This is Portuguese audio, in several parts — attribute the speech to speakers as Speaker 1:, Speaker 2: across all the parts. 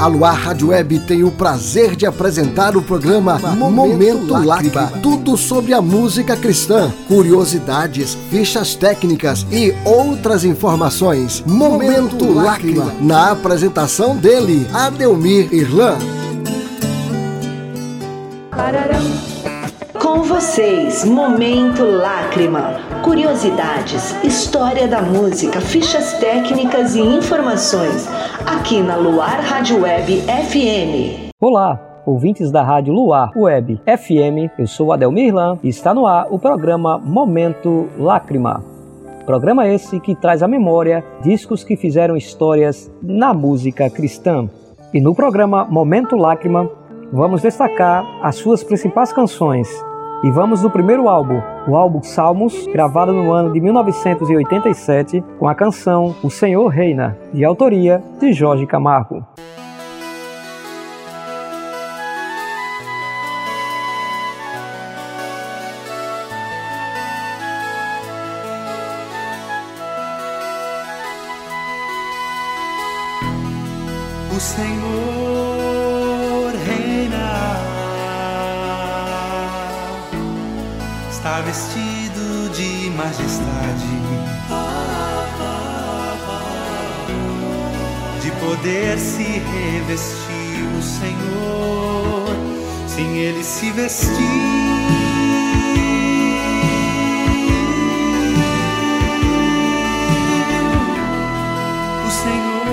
Speaker 1: A Luar Rádio Web tem o prazer de apresentar o programa Momento, Momento Lágrima. Tudo sobre a música cristã, curiosidades, fichas técnicas e outras informações. Momento, Momento Lágrima. Na apresentação dele, Adelmir Irlan.
Speaker 2: Com vocês, Momento Lágrima. Curiosidades, história da música, fichas técnicas e informações. Aqui na Luar Rádio Web FM.
Speaker 3: Olá, ouvintes da Rádio Luar Web FM. Eu sou Adelmir Irlan e está no ar o programa Momento Lágrima. Programa esse que traz à memória discos que fizeram histórias na música cristã. E no programa Momento Lágrima, vamos destacar as suas principais canções e vamos no primeiro álbum, o álbum Salmos, gravado no ano de 1987, com a canção O Senhor Reina, de autoria de Jorge Camargo.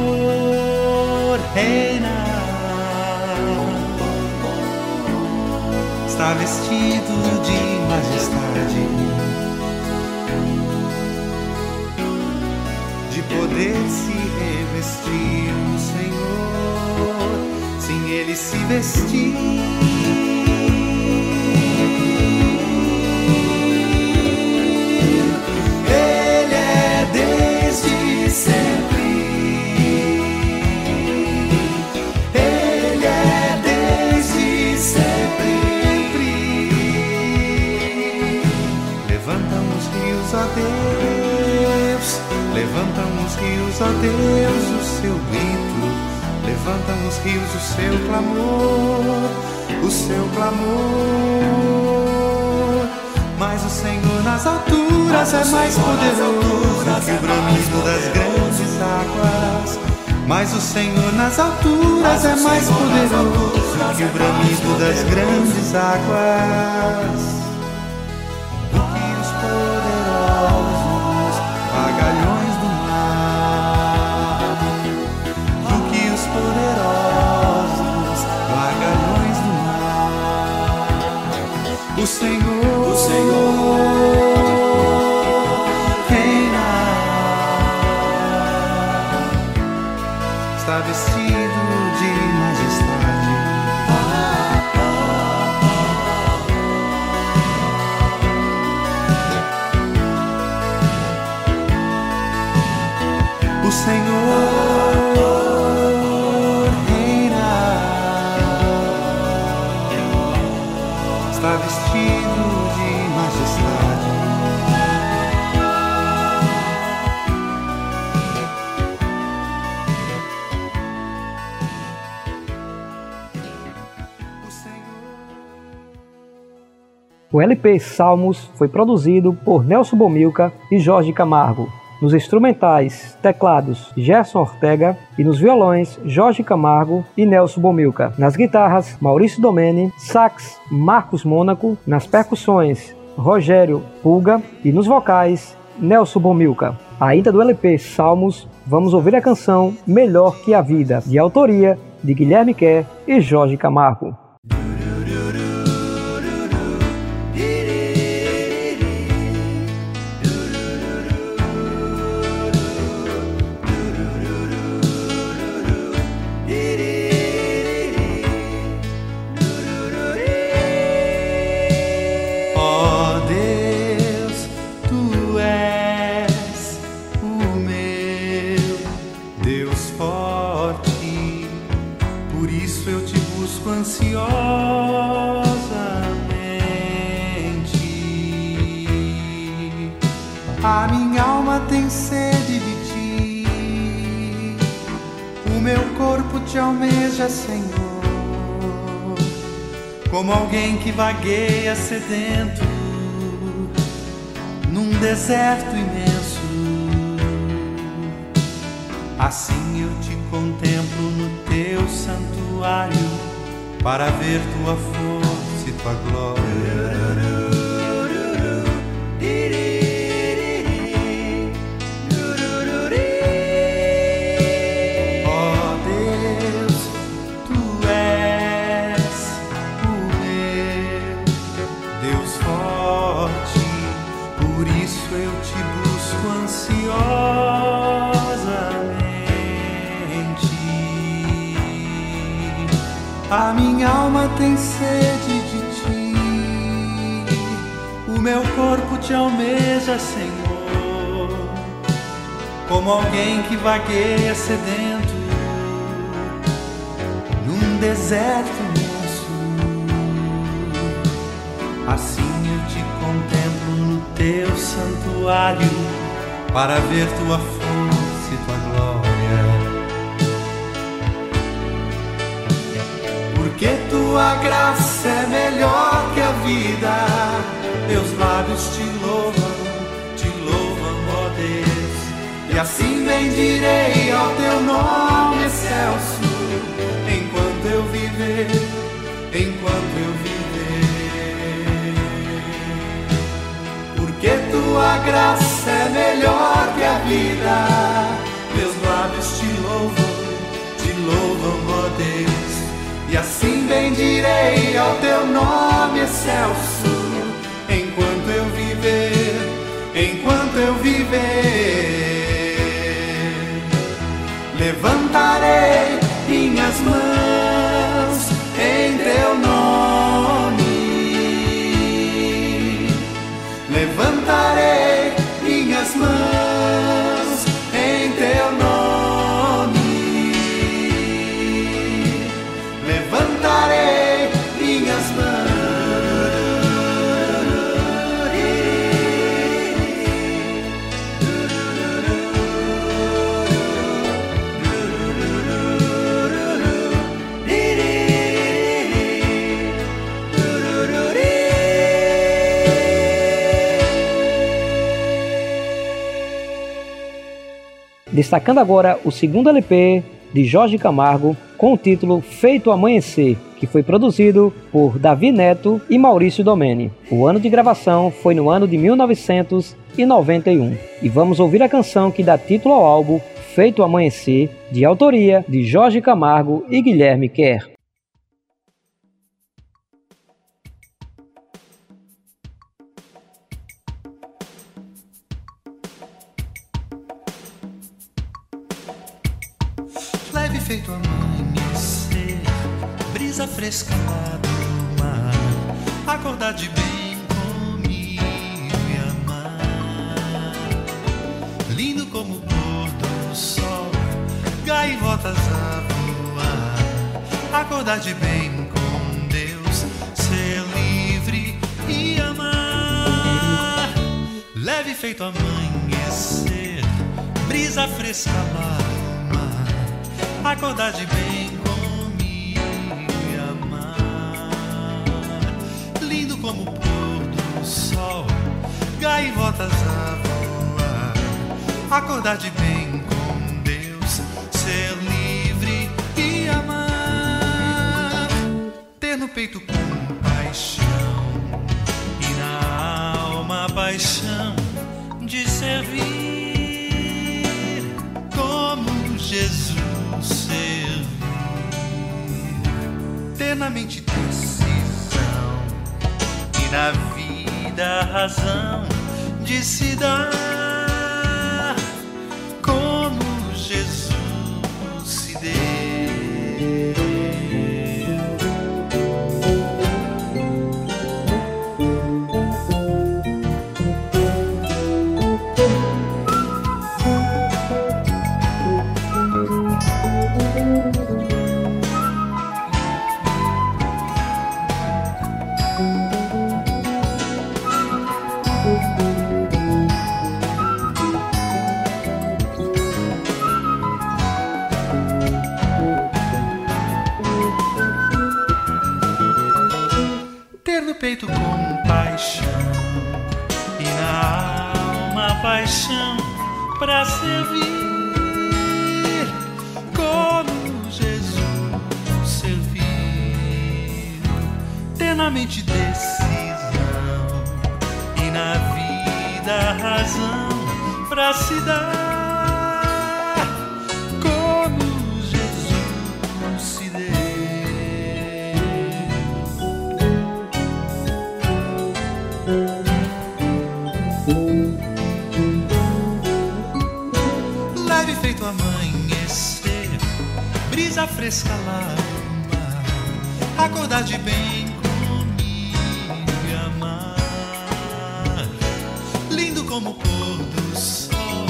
Speaker 4: Senhor reina. está vestido de majestade, de poder se revestir o Senhor, sim, ele se vestiu. Rios, ó Deus, o seu grito. Levantam os rios o seu clamor, o seu clamor. Mas o Senhor nas alturas é mais poderoso que o bramido das grandes águas. Mas o Senhor nas alturas é mais poderoso que o bramido das grandes águas. Senhor, o Senhor reina, está vestido de majestade. O Senhor
Speaker 3: O LP Salmos foi produzido por Nelson Bomilca e Jorge Camargo, nos instrumentais, teclados Gerson Ortega e nos violões Jorge Camargo e Nelson Bomilca. Nas guitarras Maurício Domene, sax Marcos Mônaco, nas percussões Rogério Pulga e nos vocais Nelson Bomilca. Ainda do LP Salmos, vamos ouvir a canção Melhor que a Vida, de autoria de Guilherme Kerr e Jorge Camargo.
Speaker 4: Vagueia sedento num deserto imenso. Assim eu te contemplo no teu santuário para ver tua força e tua glória. Tem sede de ti, o meu corpo te almeja, Senhor, como alguém que vagueia sedento num deserto imenso. Assim eu te contemplo no teu santuário para ver tua força Porque tua graça é melhor que a vida. Meus lábios te louvam, te louvam, ó Deus. E assim bendirei ao teu nome excelso, enquanto eu viver, enquanto eu viver. Porque tua graça é melhor que a vida. Meus lábios te louvam, te louvam, ó Deus. E assim bendirei ao teu nome excelso, enquanto eu viver, enquanto
Speaker 3: Destacando agora o segundo LP de Jorge Camargo com o título Feito Amanhecer, que foi produzido por Davi Neto e Maurício Domene. O ano de gravação foi no ano de 1991. E vamos ouvir a canção que dá título ao álbum Feito Amanhecer, de autoria de Jorge Camargo e Guilherme Kerr.
Speaker 4: Feito amanhecer, brisa fresca lá do mar, acordar de bem comigo e amar. Lindo como o pôr do sol, gaivotas a voar, acordar de bem com Deus, ser livre e amar. Leve feito amanhecer, brisa fresca lá acordar de bem comigo e amar. Lindo como o pôr do sol, gaivotas a voar, acordar de bem com Deus, ser livre e amar. Ter no peito paixão e na alma paixão de servir como Jesus plenamente decisão. E na vida a razão de se dar servir como Jesus serviu, tenamente decisão e na vida razão para se. Fresca mar, acordar de bem comigo e amar. Lindo como o pôr do sol,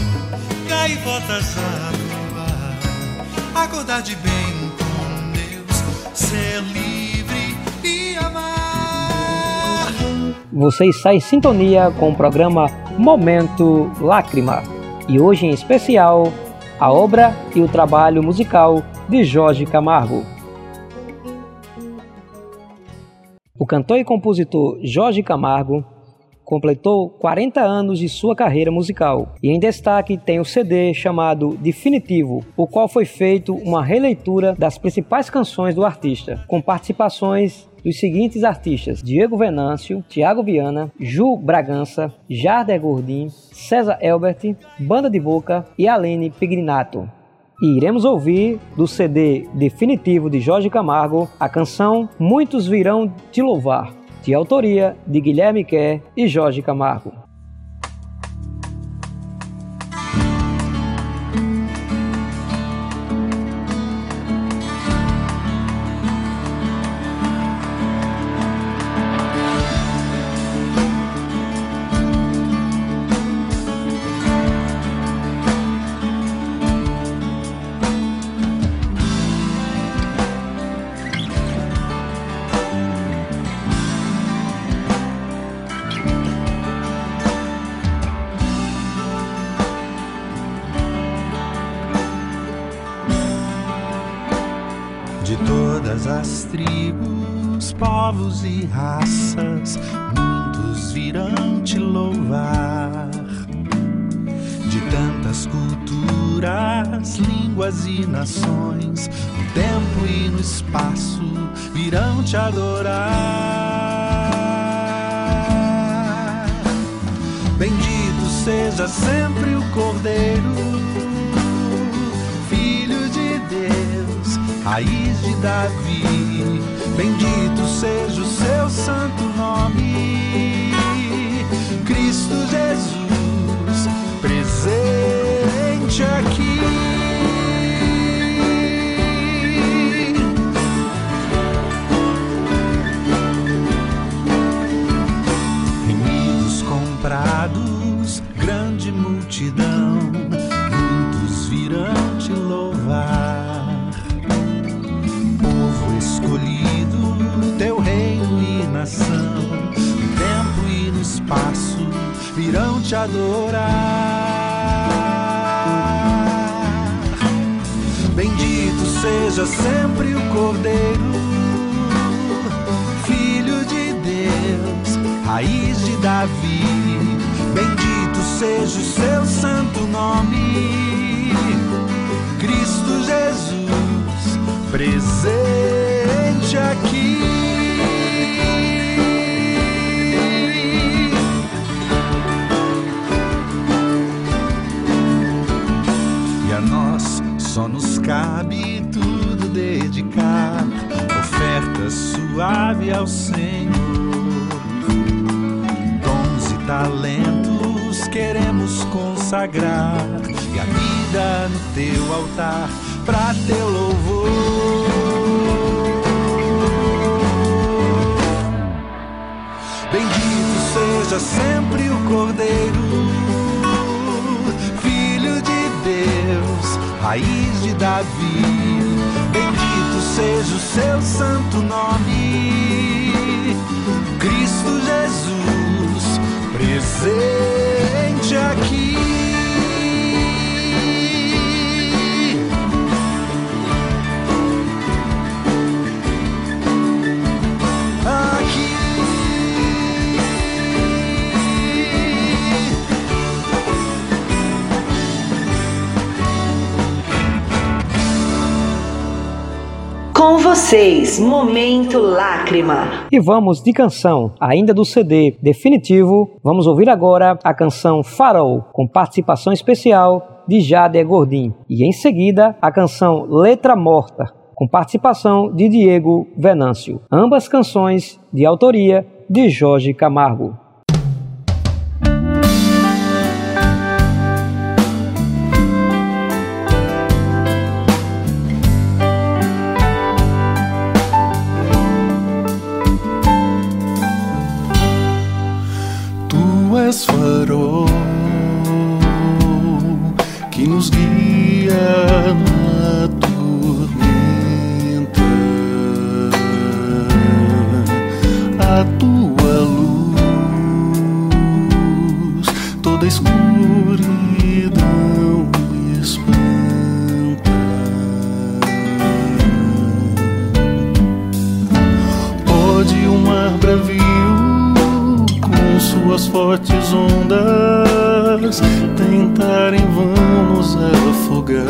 Speaker 4: gaivotas a voar, acordar de bem com Deus, ser livre e amar.
Speaker 3: Você está em sintonia com o programa Momento Lágrima e hoje em especial a obra e o trabalho musical de Jorge Camargo. O cantor e compositor Jorge Camargo completou 40 anos de sua carreira musical e em destaque tem o CD chamado Definitivo, o qual foi feito uma releitura das principais canções do artista, com participações dos seguintes artistas: Diego Venâncio, Tiago Viana, Ju Bragança, Jarder Gordim, César Elbert, Banda de Boca e Alene Pigrinato. E iremos ouvir do CD definitivo de Jorge Camargo a canção Muitos Virão Te Louvar, de autoria de Guilherme Kerr e Jorge Camargo.
Speaker 4: Povos e raças, muitos virão te louvar. De tantas culturas, línguas e nações, no tempo e no espaço virão te adorar. Bendito seja sempre o Cordeiro, raiz de Davi Bendito seja o seu santo nome, Cristo Jesus, presente aqui. Te adorar. Bendito seja sempre o Cordeiro, Filho de Deus, raiz de Davi. Bendito seja o seu santo nome, Cristo Jesus, presente aqui. Suave ao Senhor. Dons e talentos queremos consagrar, e a vida no teu altar, pra teu louvor. Bendito seja sempre o Cordeiro raiz de Davi. Seja o seu santo nome, Cristo Jesus, presente. Aqui.
Speaker 2: Com vocês, Momento Lágrima.
Speaker 5: E vamos de canção, ainda do CD definitivo. Vamos ouvir agora a canção Farol, com participação especial de Jader Gordim. E em seguida, a canção Letra Morta, com participação de Diego Venâncio. Ambas canções de autoria de Jorge Camargo.
Speaker 4: Ondas tentar em vão nos afogar.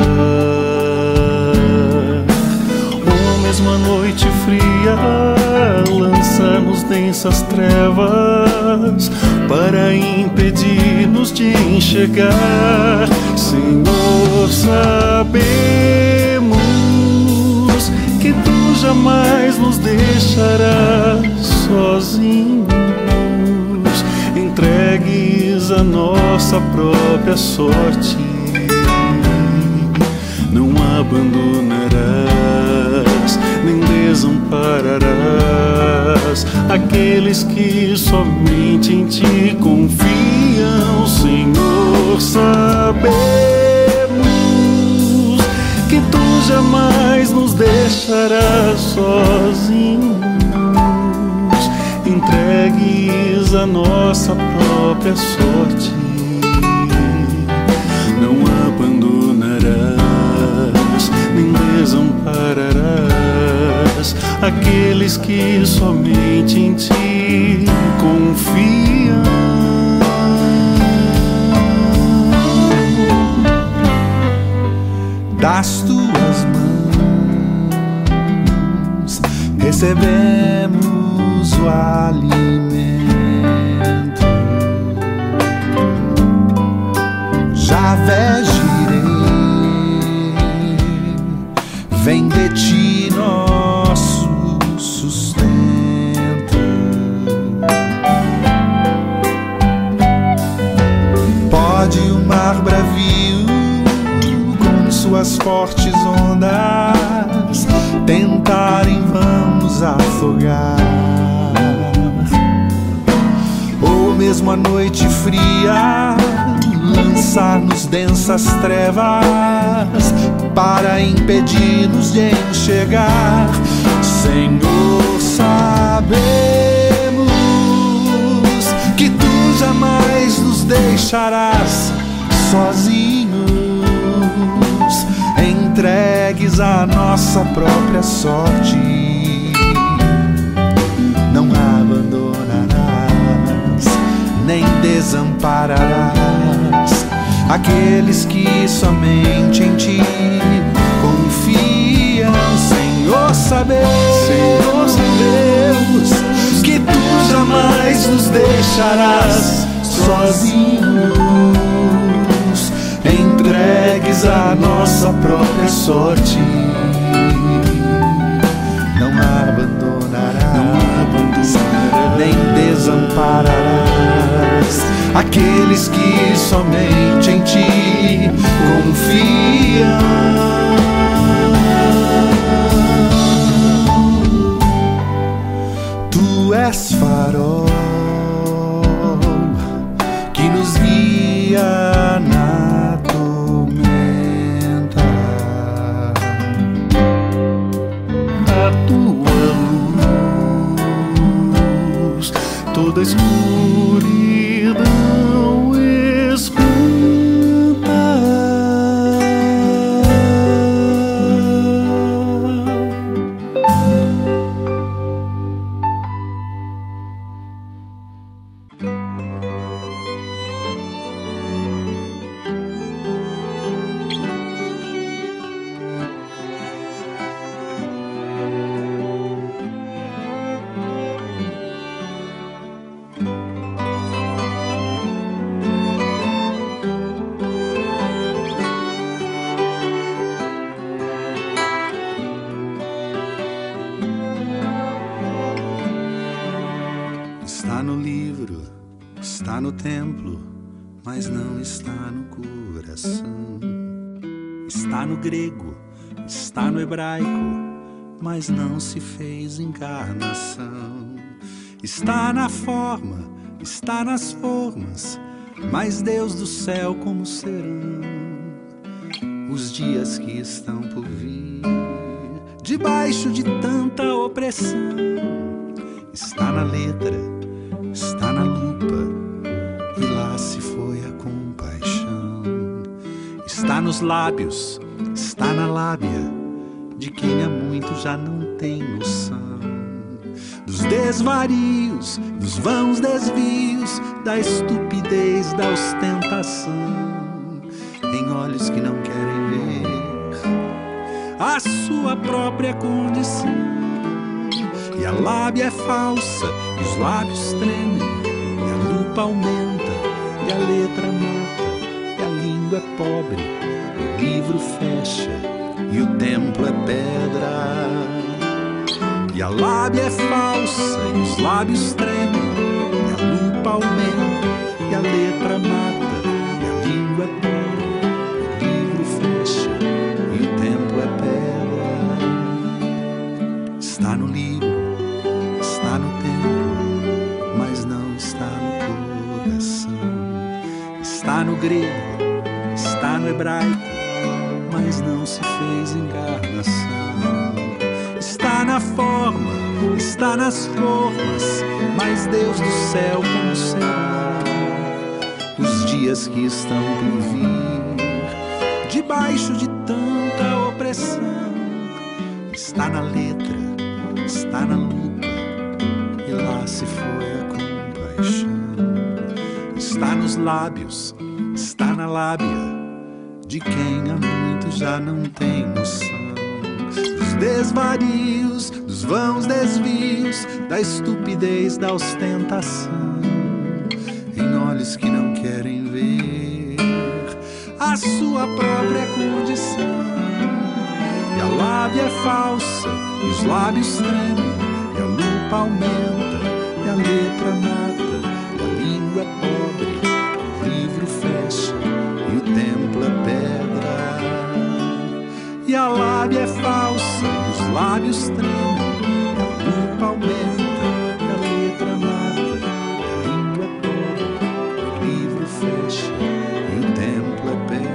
Speaker 4: Ou mesmo a noite fria lançar-nos densas trevas para impedir-nos de enxergar. Senhor, sabemos que tu jamais nos deixarás sozinhos a nossa própria sorte. Não abandonarás, nem desampararás aqueles que somente em ti confiam, Senhor. Sabemos que tu jamais nos deixarás sozinhos entregues nossa própria sorte. Não abandonarás, nem desampararás aqueles que somente em ti confiam. Das tuas mãos recebemos o alimento. Já girei, vem de ti nosso sustento. Pode o mar bravio com suas fortes ondas tentar em vão nos afogar. mesmo a noite fria lançar-nos densas trevas para impedir-nos de enxergar. Senhor, sabemos que tu jamais nos deixarás sozinhos, entregues à nossa própria sorte nem desampararás aqueles que somente em ti confiam. Senhor, sabemos, Senhor, sabemos que tu jamais nos deixarás sozinhos, entregues à nossa própria sorte. Não abandonarás, não abandonarás nem desampararás aqueles que somente em ti confiam. Tu és farol que nos guia na tormenta. A tua luz toda escura Está no grego, está no hebraico, mas não se fez encarnação. Está na forma, está nas formas, mas Deus do céu como serão os dias que estão por vir, debaixo de tanta opressão. Está na letra, está na lupa, Está nos lábios, está na lábia, de quem há muito já não tem noção. Dos desvarios, dos vãos desvios, da estupidez, da ostentação em olhos que não querem ver a sua própria condição. E a lábia é falsa, e os lábios tremem, e a lupa aumenta, e a letra mata, e língua é pobre, o livro fecha, e o templo é pedra. E a lábia é falsa, e os lábios tremem, e a lupa aumenta, e a letra mata, e a língua é pobre. Está no livro, está no tempo, mas não está no coração. Está no grego, no hebraico, mas não se fez encarnação. Está na forma, está nas formas, mas Deus do céu como será os dias que estão por vir, debaixo de tanta opressão. Está na letra está na lupa e lá se foi a compaixão. Está nos lábios, está na lábia de quem há muito já não tem noção. Dos desvarios, dos vãos desvios, da estupidez, da ostentação. Em olhos que não querem ver a sua própria condição. E a lábia é falsa e os lábios tremem, e a lupa aumenta, e a letra mata, lábios tremem, a lupa aumenta, a letra mata, a língua pobre, o livro fecha, e o templo é pedra.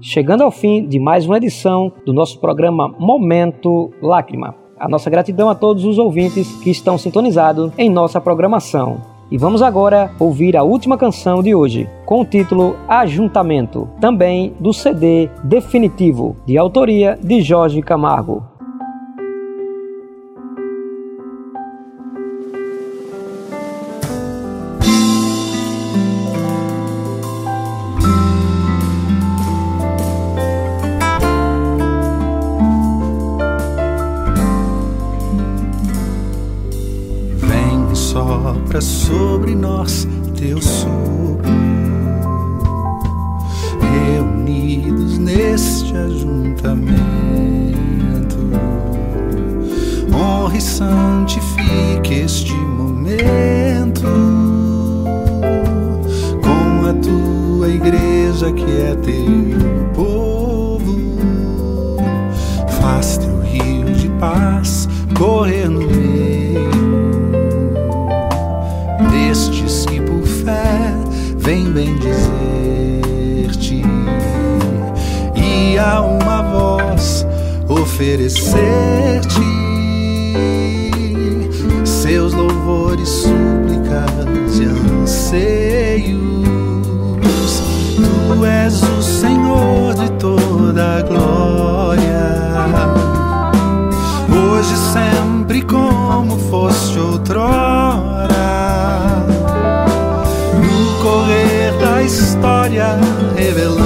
Speaker 3: Chegando ao fim de mais uma edição do nosso programa Momento Lágrima. A nossa gratidão a todos os ouvintes que estão sintonizados em nossa programação. E vamos agora ouvir a última canção de hoje, com o título Ajuntamento, também do CD Definitivo, de autoria de Jorge Camargo.
Speaker 4: Sobre nós teu sopro, reunidos neste ajuntamento. Honre e santifique este momento com a tua igreja que é teu povo. Faz teu rio de paz correr no oferecer-te seus louvores, súplicas e anseios. Tu és o Senhor de toda a glória, hoje sempre como foste outrora correr da história, revelando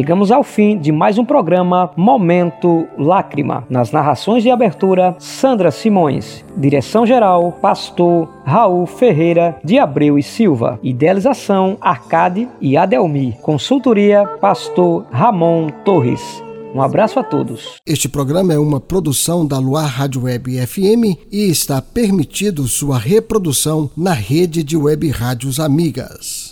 Speaker 3: chegamos ao fim de mais um programa Momento Lágrima. Nas narrações de abertura, Sandra Simões. Direção geral, Pastor Raul Ferreira de Abreu e Silva. Idealização, Arcade e Adelmi. Consultoria, Pastor Ramon Torres. Um abraço a todos.
Speaker 1: Este programa é uma produção da Luar Rádio Web FM e está permitido sua reprodução na rede de web rádios amigas.